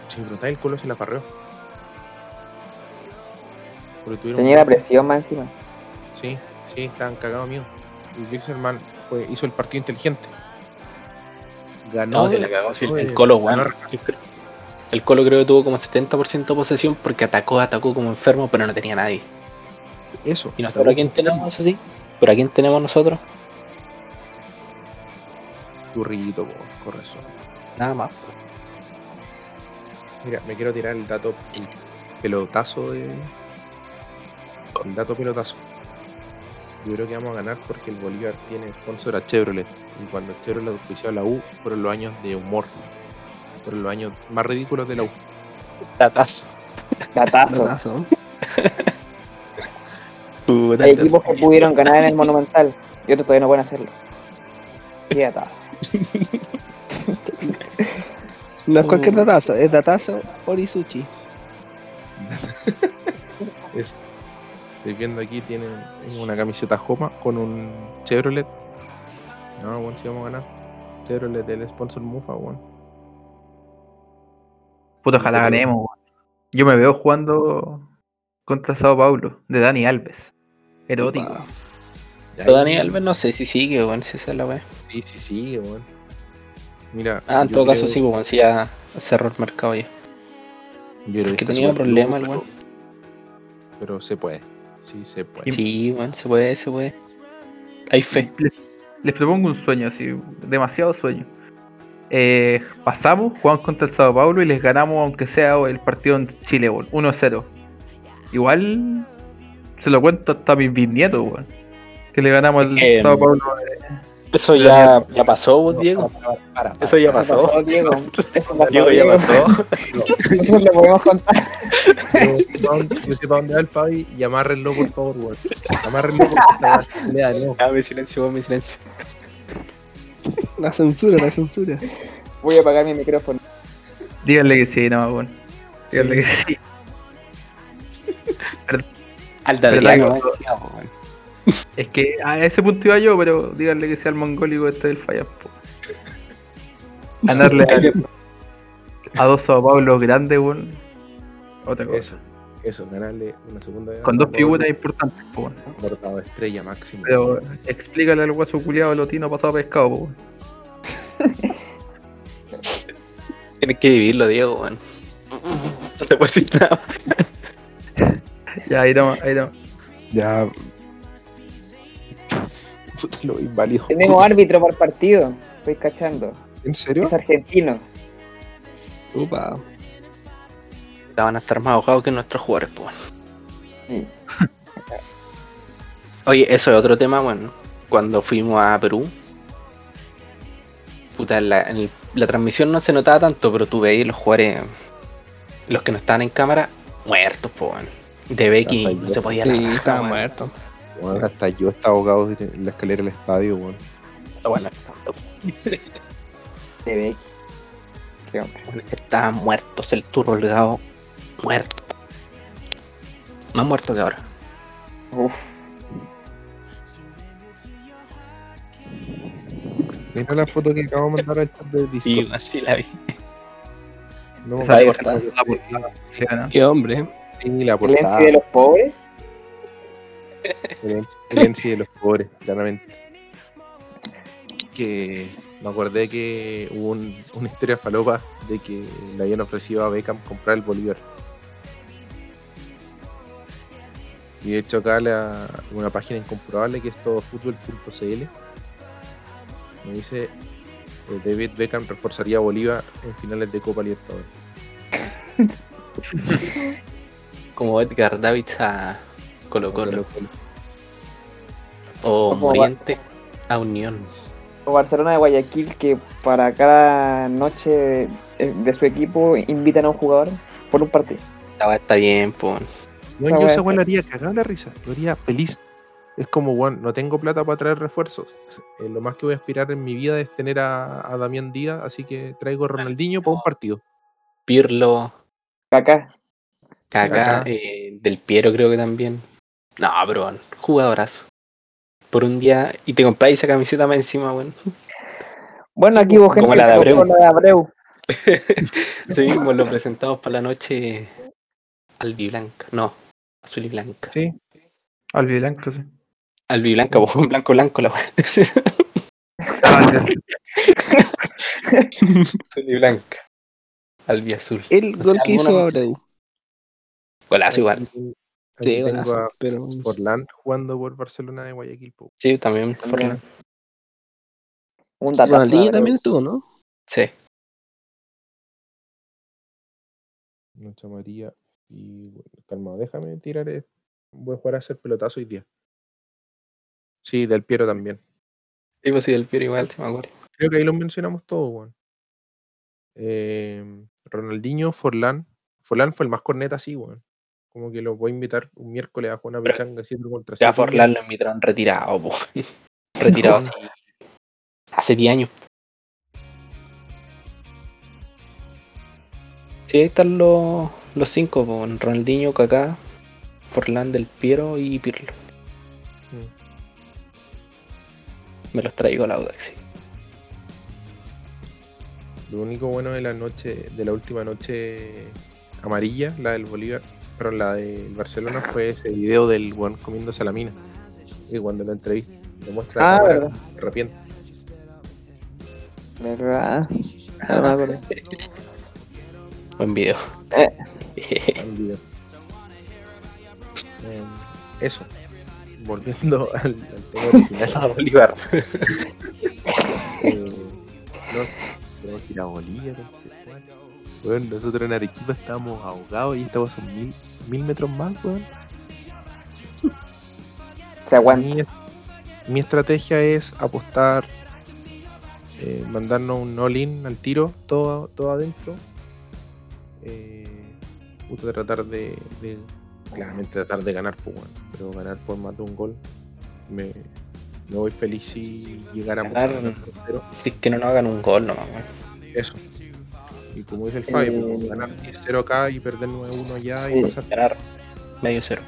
sin preguntar, el Colo se la farreó. Tenía la presión más encima. Sí, sí, estaban cagados mío. Y Wilserman fue, hizo el partido inteligente. Ganó. No, se le cagó. el de- Colo, weón. El Colo creo que tuvo como 70% de posesión porque atacó, atacó como enfermo, pero no tenía nadie. Eso. ¿Y nosotros a quién tenemos, eso sí? ¿Pero a quién tenemos nosotros? Turrito, po, correcto. Nada más. Mira, me quiero tirar el dato, el pelotazo de. El dato pelotazo. Yo creo que vamos a ganar porque el Bolívar tiene sponsor a Chevrolet. Y cuando Chevrolet auspició a la U, fueron los años de humor. Fueron los años más ridículos de la U. Datazo. Datazo. Datazo. Hay equipos que pudieron ganar en el Monumental y otros todavía no pueden hacerlo. Qué datazo. No es cualquier datazo, es datazo Orisuchi. Eso. Estoy viendo aquí, tienen una camiseta Joma con un Chevrolet. No, bueno, si vamos a ganar. Chevrolet del sponsor Mufa, bueno. Puta, ojalá ganemos, weón. Yo me veo jugando contra Sao Paulo, de Dani Alves. Erótico. Opa. Pero Dani Alves no sé si sigue, weón, si esa es la weá. Sí, sí, sí, weón. Mira. Ah, en todo caso sí, weón, si ya cerró el mercado ya. yo creo porque tenía problemas, weón. pero- Pero se puede. Sí, se puede. Sí, weón, se puede, se puede. Hay fe. Les, les propongo un sueño, así, demasiado sueño. Eh, pasamos, jugamos contra el Sao Paulo y les ganamos, aunque sea el partido en Chile, weón, 1-0. Igual se lo cuento hasta a mis bisnietos, weón. Que le ganamos al Eh, Sao Paulo. Eso ya, ya pasó, vos, Diego. Para, para, Eso ya pasó. pasó, Diego. Ya pasó. Eso le podemos contar. Yo sé para dónde va el Fabi y amárrenlo, por favor, weón. Amárrenlo esta pelea, no. Ah, mi silencio, weón, mi silencio. La censura, la censura. Voy a apagar mi micrófono. Díganle que sí, no, weón. Díganle que sí. Al Pero Es que a ese punto iba yo, pero díganle que sea el mongólico este del fallas. Ganarle a, a dos Sao Paulo grandes, weón. Otra cosa. Eso, eso, ganarle una segunda vez. Con dos figuras importantes, po, weón. Bordado de estrella máximo. Pero explícale al hueso culiado lotino pasado pescado, weón. Tienes que vivirlo, Diego, weón. No te puedo decir nada. Ya, ahí toma, ahí toma. Ya. Puta, lo inválido. Tenemos árbitro por partido. Estoy cachando. ¿En serio? Es argentino. Opa. Ya van a estar más ahogados que nuestros jugadores, pues. Sí. Oye, eso es otro tema, bueno. Cuando fuimos a Perú. Puta, en la, en el- la transmisión no se notaba tanto, pero tú veías los jugadores, los que no estaban en cámara, muertos, po, weón. De Becky no se podía la Sí, raja, estaba weón. Bueno, hasta yo estaba ahogado en la escalera del estadio, weón. Está bueno, hombre. Estaban muertos, el turro holgado, muerto. Más muerto que ahora. Uf. Mira la foto que acabo de mandar al chat de Discord. así la vi. No, la. La portada chilena. Qué hombre. ¿eh? Sí, la El portada. De los pobres. MC de los pobres, claramente. Que me acordé que hubo un- una historia falopa de que le habían ofrecido a Beckham comprar el Bolívar. Y de hecho acá la, una página incomprobable que es todofutbol.cl me dice eh, David Beckham reforzaría a Bolívar en finales de Copa Libertadores. Como Edgar Davids a Colo Colo. Colo-Colo. O Como Moriente a Unión. O Barcelona de Guayaquil que para cada noche de su equipo invitan a un jugador por un partido. Estaba está bien, pues. Bueno, Esa yo esa es- weá la haría cagada la risa, lo haría feliz. Es como, bueno, no tengo plata para traer refuerzos. Eh, lo más que voy a aspirar en mi vida es tener a, a Damián Díaz, así que traigo a Ronaldinho para un partido. Pirlo, Acá. Kaká, Kaká. eh, Del Piero creo que también. No, bueno, jugadorazo. Por un día y te compráis esa camiseta más encima, weón. Bueno, aquí hubo gente Como la que de se Abreu. la de Abreu. Sí mismo lo presentamos para la noche albiblanca. No, azul y blanca. Sí, Albiblanco, sí. Albiblanca, po, blanco, blanco la weá. Ah, azul y blanca. Albiazul. El No sé, gol que hizo Abreu. Golazo igual. Aquí Sí, tengo golazo, a pero Forlán jugando por Barcelona de Guayaquil. po. Sí, también También. Forlán. Un Ronaldinho también estuvo, ¿no? Sí. Noche María. Y bueno, calma, déjame tirar. eh, Voy a jugar a hacer pelotazo hoy día. Sí, del Piero también. Sí, pues sí, del Piero igual, sí me acuerdo. Creo que ahí los mencionamos todos, weón. Eh, Ronaldinho, Forlán. Forlán fue el más corneta, sí, weón. Como que lo voy a invitar un miércoles a una pechanga siempre contra Ya. Forlán lo invitaron retirado, po. Retirado así. Hace 10 años. Sí, ahí están los, los cinco, po. Ronaldinho, Kaká, Forlán del Piero y Pirlo. Mm. Me los traigo a la Audax. Lo único bueno de la noche, de la última noche amarilla, la del Bolívar, pero la del Barcelona fue ese video del weón comiendo salamina. Y cuando lo entrevisté, lo muestra a Ah, la se arrepiente. ¿Verdad? No acuerdo. Buen video. Eh. en video. Eh, eso. Volviendo al, al tema original. Ah, Bolívar. eh, no, tenemos que ir a Bolivia. Bueno, nosotros en Arequipa estábamos ahogados y estamos son mil, mil metros más, weón. Se aguanta. Mi, mi estrategia es apostar, eh, mandarnos un all-in al tiro, todo, todo adentro. Eh, puta, tratar de, de- Claramente tratar de ganar, pues, bueno, pero ganar por más de un gol. Me, me voy feliz si llegáramos a Ganar. ganar 2-0. Si es que no nos hagan un gol nomás, weón. Eso. Y como dice el Fabi, pues, Eh, ganar 10-0 acá y perder 9-1 allá Sí. y pasar. Ganar medio cero.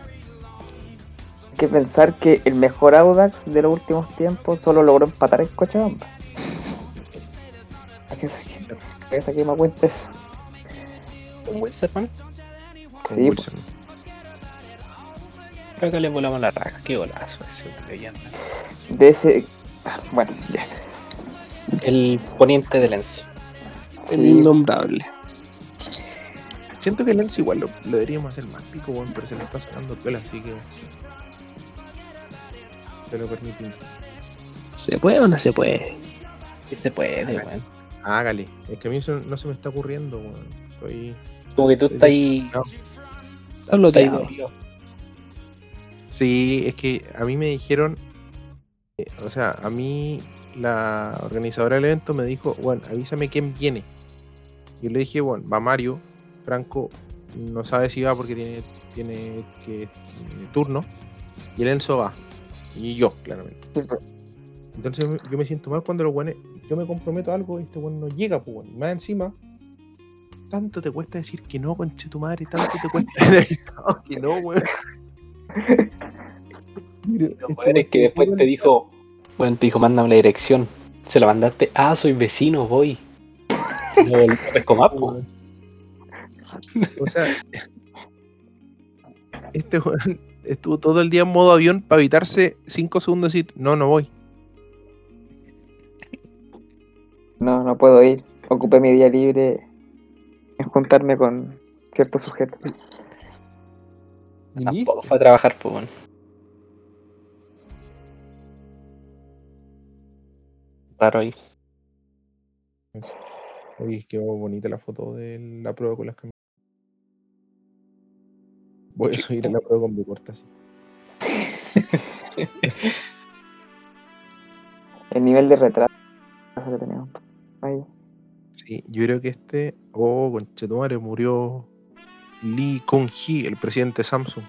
Hay que pensar que el mejor Audax de los últimos tiempos solo logró empatar en Cochabamba. ¿A qué saqué? ¿A qué saqué más cuenta eso? ¿Un Wilson, con Sí, Wilson. Creo que le volamos la raja. Qué golazo ese de leyenda. De ese. ah, Bueno, ya. El poniente de Lenzo. El innombrable. Siento que el Lens igual lo, lo deberíamos hacer más pico, bueno, pero se le está sacando piola, así que. Se lo permitimos. ¿Se puede o no se puede? Sí se puede. Hágale. Es que a mí eso no se me está ocurriendo, weón. Estoy. Como que tú estás ahí. No. Está bloqueado. estás ahí- Sí, es que a mí me dijeron. eh, o sea, a mí la organizadora del evento me dijo, bueno, avísame quién viene. Yo le dije, bueno, va Mario. Franco no sabe si va porque tiene, tiene que tiene turno. Y el Enzo va. Y yo, claramente. pues, Entonces yo me siento mal cuando los buenos, yo me comprometo a algo y este bueno no llega, pues bueno. Y más encima, tanto te cuesta decir que no, conche tu madre, tanto te cuesta avisado que no, weón. Mira, Lo este peor es que después te dijo, bueno, te dijo, mándame la dirección. Se la mandaste, ah, soy vecino, voy. No, no pesco más, po. weón. O sea, este weón estuvo todo el día en modo avión para evitarse 5 segundos decir, no, no voy. No, no puedo ir. Ocupé mi día libre en juntarme con ciertos sujetos. Y Tampoco fue a trabajar, pues, bueno. Raro ahí. Oye, quedó bonita la foto de la prueba con las camisas. Voy a subir a la prueba con mi corta así. El nivel de retraso que tenemos. Ahí. Sí, yo creo que este. Oh, conchetumare, murió Lee Kung-hee, el presidente de Samsung.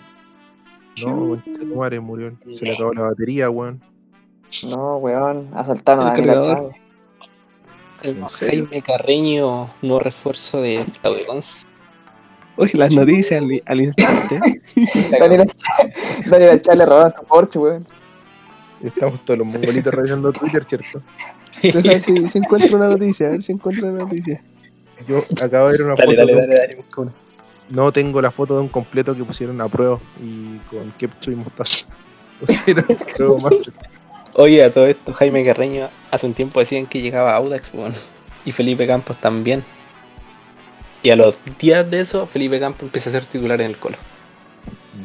No, conchetumare, murió. Se le acabó la batería, weón. No, weón. Asaltaron a El Daniela El. Jaime Carreño, nuevo refuerzo de Claudio Cons. Oye, las noticias al, al instante. Chávez le robaron su Porsche, weón. Estamos todos los mongolitos revisando Twitter, ¿cierto? Deja ver si, si encuentro una noticia, a ver si encuentro una noticia. Yo acabo de ver una Dale, foto. dale, dale, dale, busca. No tengo la foto de un completo que pusieron a prueba y con ketchup y mostaza. Pusieron luego más. Oye, a todo esto, Jaime Carreño hace un tiempo decían que llegaba a Audax, bueno, y Felipe Campos también. Y a los días de eso, Felipe Campos empieza a ser titular en el Colo.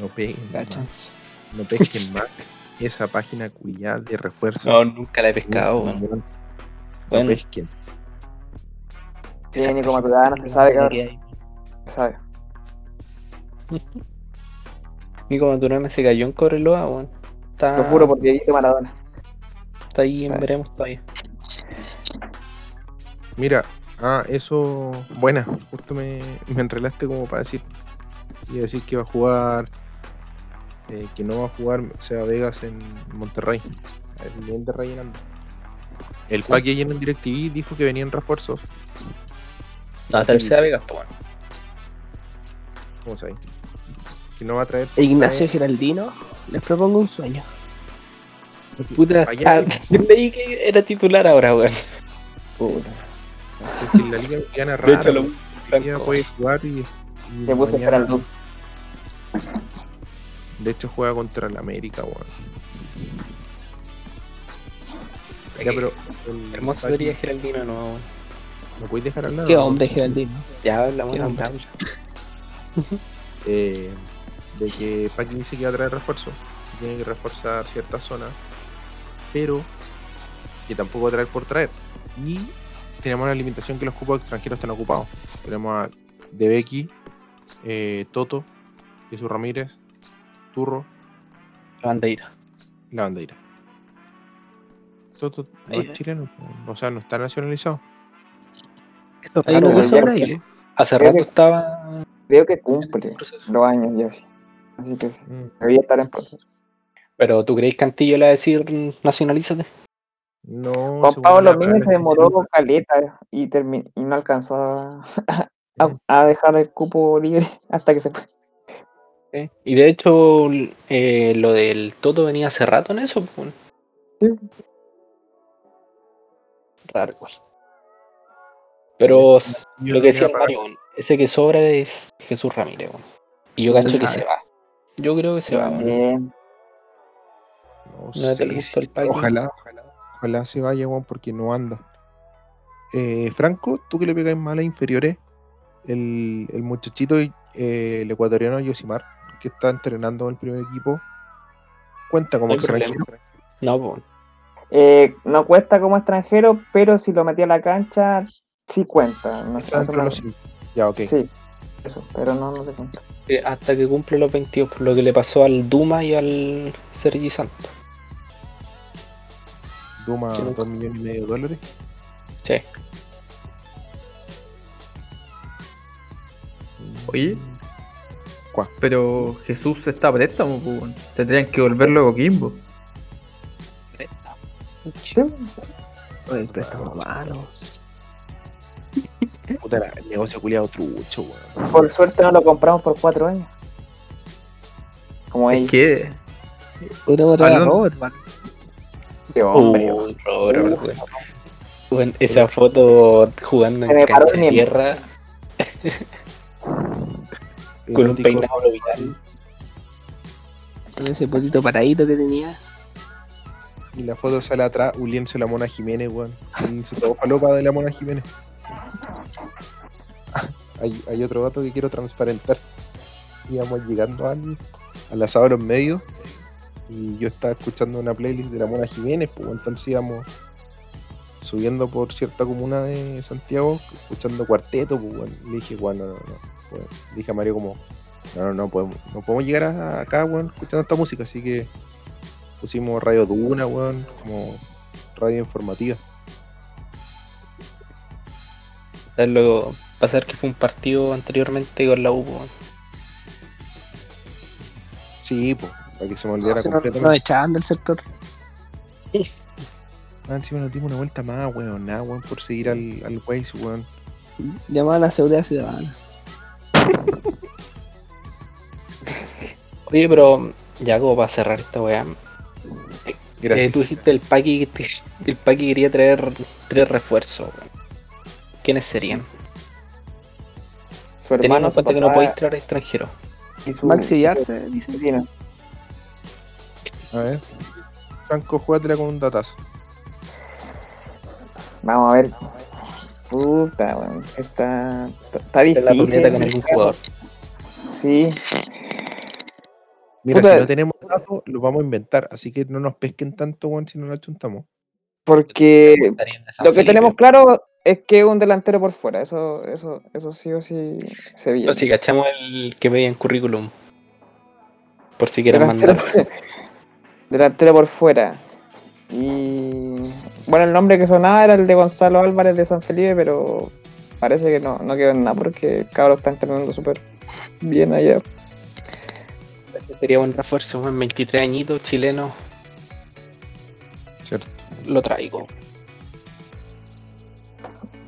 No peguen más. chance. No pesquen más esa página culiada de refuerzos. No, nunca la he pescado, weón. No Bueno, pesquen. Sí, Nico Maturana se sabe, cabrón. Se sabe. Nico Maturana se cayó en Correloa, weón. Está, Lo juro por Dieguito Maradona. Está ahí en veremos todavía. Mira, ah, eso. Buena, justo me, me enrelaste como para decir. Y decir que va a jugar. eh, que no va a jugar Seba Vegas en Monterrey. El de rellenando. El Paqui ayer en DirecTV dijo que venían refuerzos. No, hasta el Sea Vegas, pues, bueno. ¿Cómo sabes? Que no va a traer. Ignacio Geraldino, les propongo un sueño. Puta, Allá- ah, yo leí que era titular ahora, weón. Puta. Es que la liga mexicana es De hecho, lo, puede jugar y. y Me puse mañana- luz. De hecho, juega contra el América, weón. Ya, pero. el Hermoso Paqui- sería Geraldino nuevo. weón. ¿Me podéis dejar hablar? Qué no? hombre, Geraldino. Ya hablamos hombre. Eh, de que Paki dice que va a traer refuerzo. Tiene que reforzar ciertas zonas. Pero que tampoco va a traer por traer. Y tenemos la limitación que los cupos extranjeros están ocupados. Tenemos a Debeki, eh, Toto, Jesús Ramírez, Turro La bandeira. la bandeira. Toto no es chileno, o sea, no está nacionalizado. Eso es sobra ahí. Hace Creo rato que- estaba Creo que cumple los años ya sí. Así que sí, Mm, debería estar en proceso. Pero ¿tú crees que Cantillo le va a decir nacionalízate? No, Juan Pablo Mínez se demoró definición- caleta y, termi- y no alcanzó a, a- a dejar el cupo libre hasta que se fue. ¿eh? Y de hecho, eh, lo del Toto venía hace rato en eso. pues. Sí. Raro igual. Pero s- Yo lo que decía Mario, ese que sobra es Jesús Ramírez. weón. Y yo cacho que se va. Yo creo que se va. weón. No No sé. Ojalá, ojalá, ojalá se vaya, weón, porque no anda. Eh, Franco, tú que le pegáis mal a inferiores, el, el muchachito, eh, el ecuatoriano Yosimar, que está entrenando en el primer equipo, cuenta como extranjero. No, pues. Eh, no cuesta como extranjero, pero si lo metí a la cancha, sí cuenta. No, Está dentro los cinco. Ya, ok. Sí, eso, pero no, no se cuenta. Eh, Hasta que cumple los 22, por lo que le pasó al Duma y al Sergi Santos. Nunca- 2 millones y medio de dólares. Sí. Oye. ¿Cuál? Pero Jesús está a préstamo, pues. Tendrían que volverlo a Coquimbo. Sí, Oye, el préstamo malo. Puta, la- el negocio culiado trucho, weón. por suerte no lo compramos por cuatro años. Como Es ellos. que Podríamos traer a Hablando- Robert, man. Qué hombre. Uy, Robert, weón. Weón, esa foto jugando en cancha de tierra con un peinado viral. Con ese potito paradito que tenía. Y la foto sale atrás, uniéndose la Mona Jiménez, weón. Se tomó palopa de la Mona Jiménez. hay, hay otro dato que quiero transparentar. Íbamos llegando al, al asado de los medios y yo estaba escuchando una playlist de la Mona Jiménez, pues entonces íbamos subiendo por cierta comuna de Santiago, escuchando cuarteto, pues. Y le dije, bueno, no, no, no. weón. Le dije a Mario como, no, no, no podemos, no podemos llegar a- acá, weón, escuchando esta música, así que pusimos Radio Duna, weón, como radio informativa. ¿Sabes lo pasar que fue un partido anteriormente con la U? weón? Sí, pues, para que se me No, olvidara no, completamente. nos echaban del sector. Ah, encima nos dimos una vuelta más, weón, nada, weón, por seguir al, al Waze, weón. Llamaban a seguridad ciudadana. Oye, pero ya como para cerrar esta weá. eh, Gracias. tú dijiste el Paqui, que te- el Paqui quería traer tres refuerzos. weón. ¿Quiénes serían? Su Teniendo hermano, en su cuenta que no podéis traer extranjeros. y su Maxi Yarse, dice. vecino. A ver. Franco, jugátela con un datazo. Vamos a ver. Puta, weón. Está, está De la difícil. ruleta con algún jugador. Sí, Mira, Puta. si no tenemos datos, lo vamos a inventar, así que no nos pesquen tanto, weón, si no lo chuntamos. porque lo que tenemos claro es que es un delantero por fuera. Eso, eso, eso sí o sí se vio. No, si cachamos el que veía en currículum. Por si quieren mandar. Delantero por fuera. Y bueno, el nombre que sonaba era el de Gonzalo Álvarez de San Felipe, pero parece que no, no quedó en nada porque el cabrón está entrenando súper bien allá. Ese sería buen refuerzo, un 23 añitos, chileno. ¿Cierto? Lo traigo.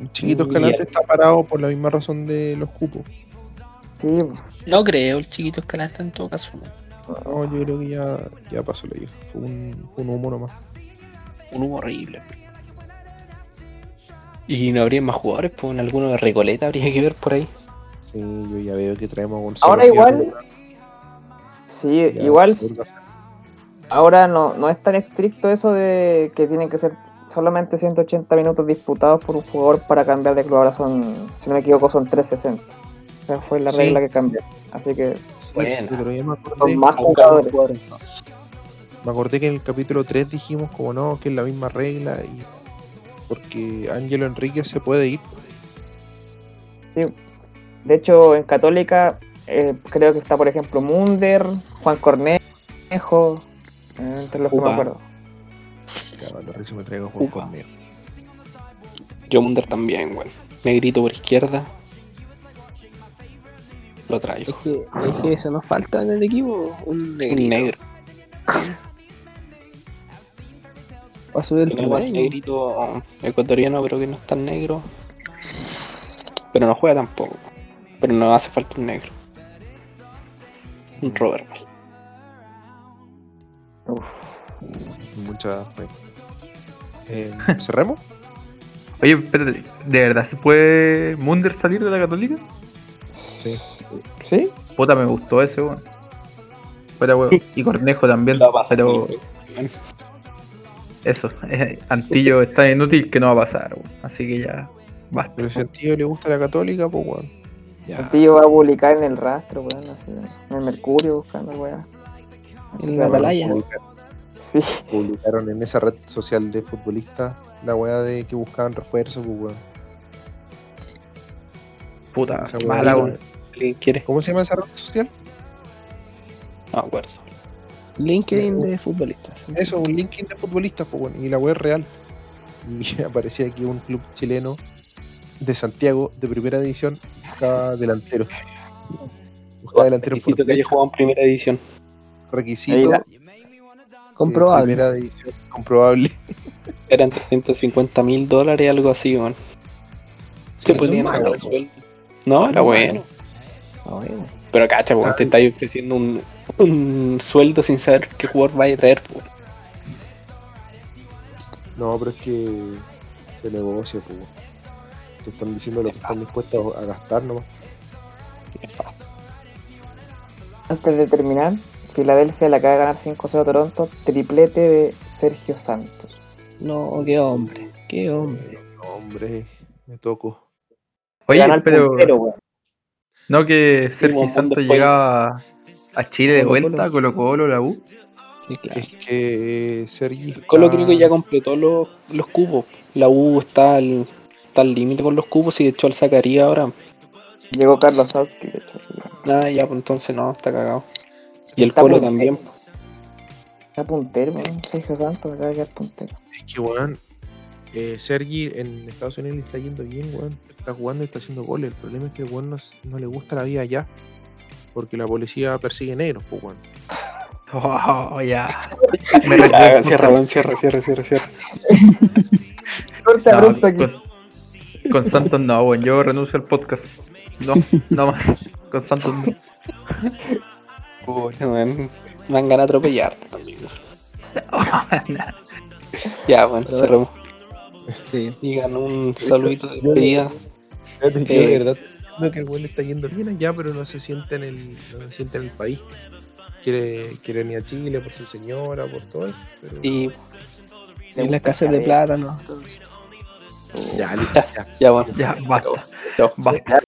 El chiquito Escalante está parado por la misma razón de los cupos. Sí, No creo, el chiquito Escalante en todo caso. No, yo creo que ya, ya pasó la hija. Fue un, un humo nomás. Un humo horrible. Y no habría más jugadores, pues en alguno de Recoleta habría que ver por ahí. Sí, yo ya veo que traemos a Gonzalo. Ahora igual, sí, ya, igual ahora no, no es tan estricto eso de que tienen que ser solamente 180 minutos disputados por un jugador para cambiar de club. Ahora son, si no me equivoco, son 360. Esa fue la Sí. regla que cambió. Así que Pero ya me son acordé, más jugadores. me acordé que en el capítulo 3 dijimos como no, que es la misma regla y porque Ángelo Enríquez se puede ir. De hecho, en Católica eh, creo que está, por ejemplo, Munder, Juan Cornejo, eh, entre los que me acuerdo. Cuando Rizzo me traiga a Juan. Cornejo. Yo Munder también, weón. Negrito por izquierda. Lo Es traigo. que, es que eso nos falta en el equipo, un Un negrito. negro. Para subir el negrito ecuatoriano, pero que no es tan negro. Pero no juega tampoco. Pero no hace falta un negro. Un Robert. Uf. Muchas reglas. Eh, ¿Cerremos? Oye, espérate, ¿de verdad se puede Munder salir de la Católica? Sí. ¿Sí? Puta, me gustó ese, weón. Fuera, weón. Y Cornejo también, Lo va a pasar pero veces. eso, eh, Antillo es tan inútil que no va a pasar, weón. Así que ya, basta. Pero si a Tío le gusta la católica, pues weón. Tío va a publicar en el rastro, weón, en el Mercurio buscando, weón. En la atalaya. Sí, Publicaron en esa red social de futbolistas la weá de que buscaban refuerzo, pues weón. Puta, mala, weón. ¿Cómo se llama esa red social? No acuerdo. LinkedIn de futbolistas. Eso, un LinkedIn de futbolistas, pues weón. Y la es real. Y aparecía aquí un club chileno de Santiago, de primera división, buscaba delanteros. Buscaba delanteros por Requisito que haya jugado en primera edición. requisito. Comprobable. primera división, comprobable. Eran 350 mil dólares, algo así, weón. Se es gastar malo, sueldo. No, era No, bueno. Bueno. Pero cacha, weón, Ah. te estáis ofreciendo un, un sueldo sin saber qué jugador vaya a traer, weón. No, pero es que se negocia, pues. Te están diciendo lo que están dispuestos a gastar nomás. Nefasto. Antes de terminar, Filadelfia le acaba de ganar 5-0 a Toronto, triplete de Sergio Santos. No, qué hombre. Qué hombre. Eh, hombre, me toco. Oye, pero puntero. No que Sergio Santos llegaba a Chile de vuelta, Colo Colo, la U. Sí, claro. Es que Sergi. Colo está- creo que ya completó los, los cubos. La U está al está al límite con los cubos y de hecho al sacaría ahora. Llegó Carlos Sauski, de hecho. Ah, ya, pues entonces no, está cagado. Y el Está Colo puntero. también. Está puntero, weón. Sergio Santos acaba de quedar puntero. Es que, weón. Eh, Sergi en Estados Unidos le está yendo bien, weón. Está jugando y está haciendo goles. El problema es que el weón no, le gusta la vida allá. Porque la policía persigue negros, pues, weón. Oh, ya. Me Ah, cierra, weón, cierra, cierra, cierra, cierra. Corta No, con, con Santos no, weón. Yo renuncio al podcast. No, no más. Con Santos no. Puta, Me van de atropellarte también. Ya, bueno, cerramos. Sí. Digan un saludito de despedida. Yo Eh. de verdad creo que el le está yendo bien allá, pero no se siente en el, no se siente en el país. Quiere, quiere venir a Chile por su señora, por todo eso. Pero... Y En las casas de plátano. Ya, listo, ya. ya, bueno. Ya, basta. Chao. Basta.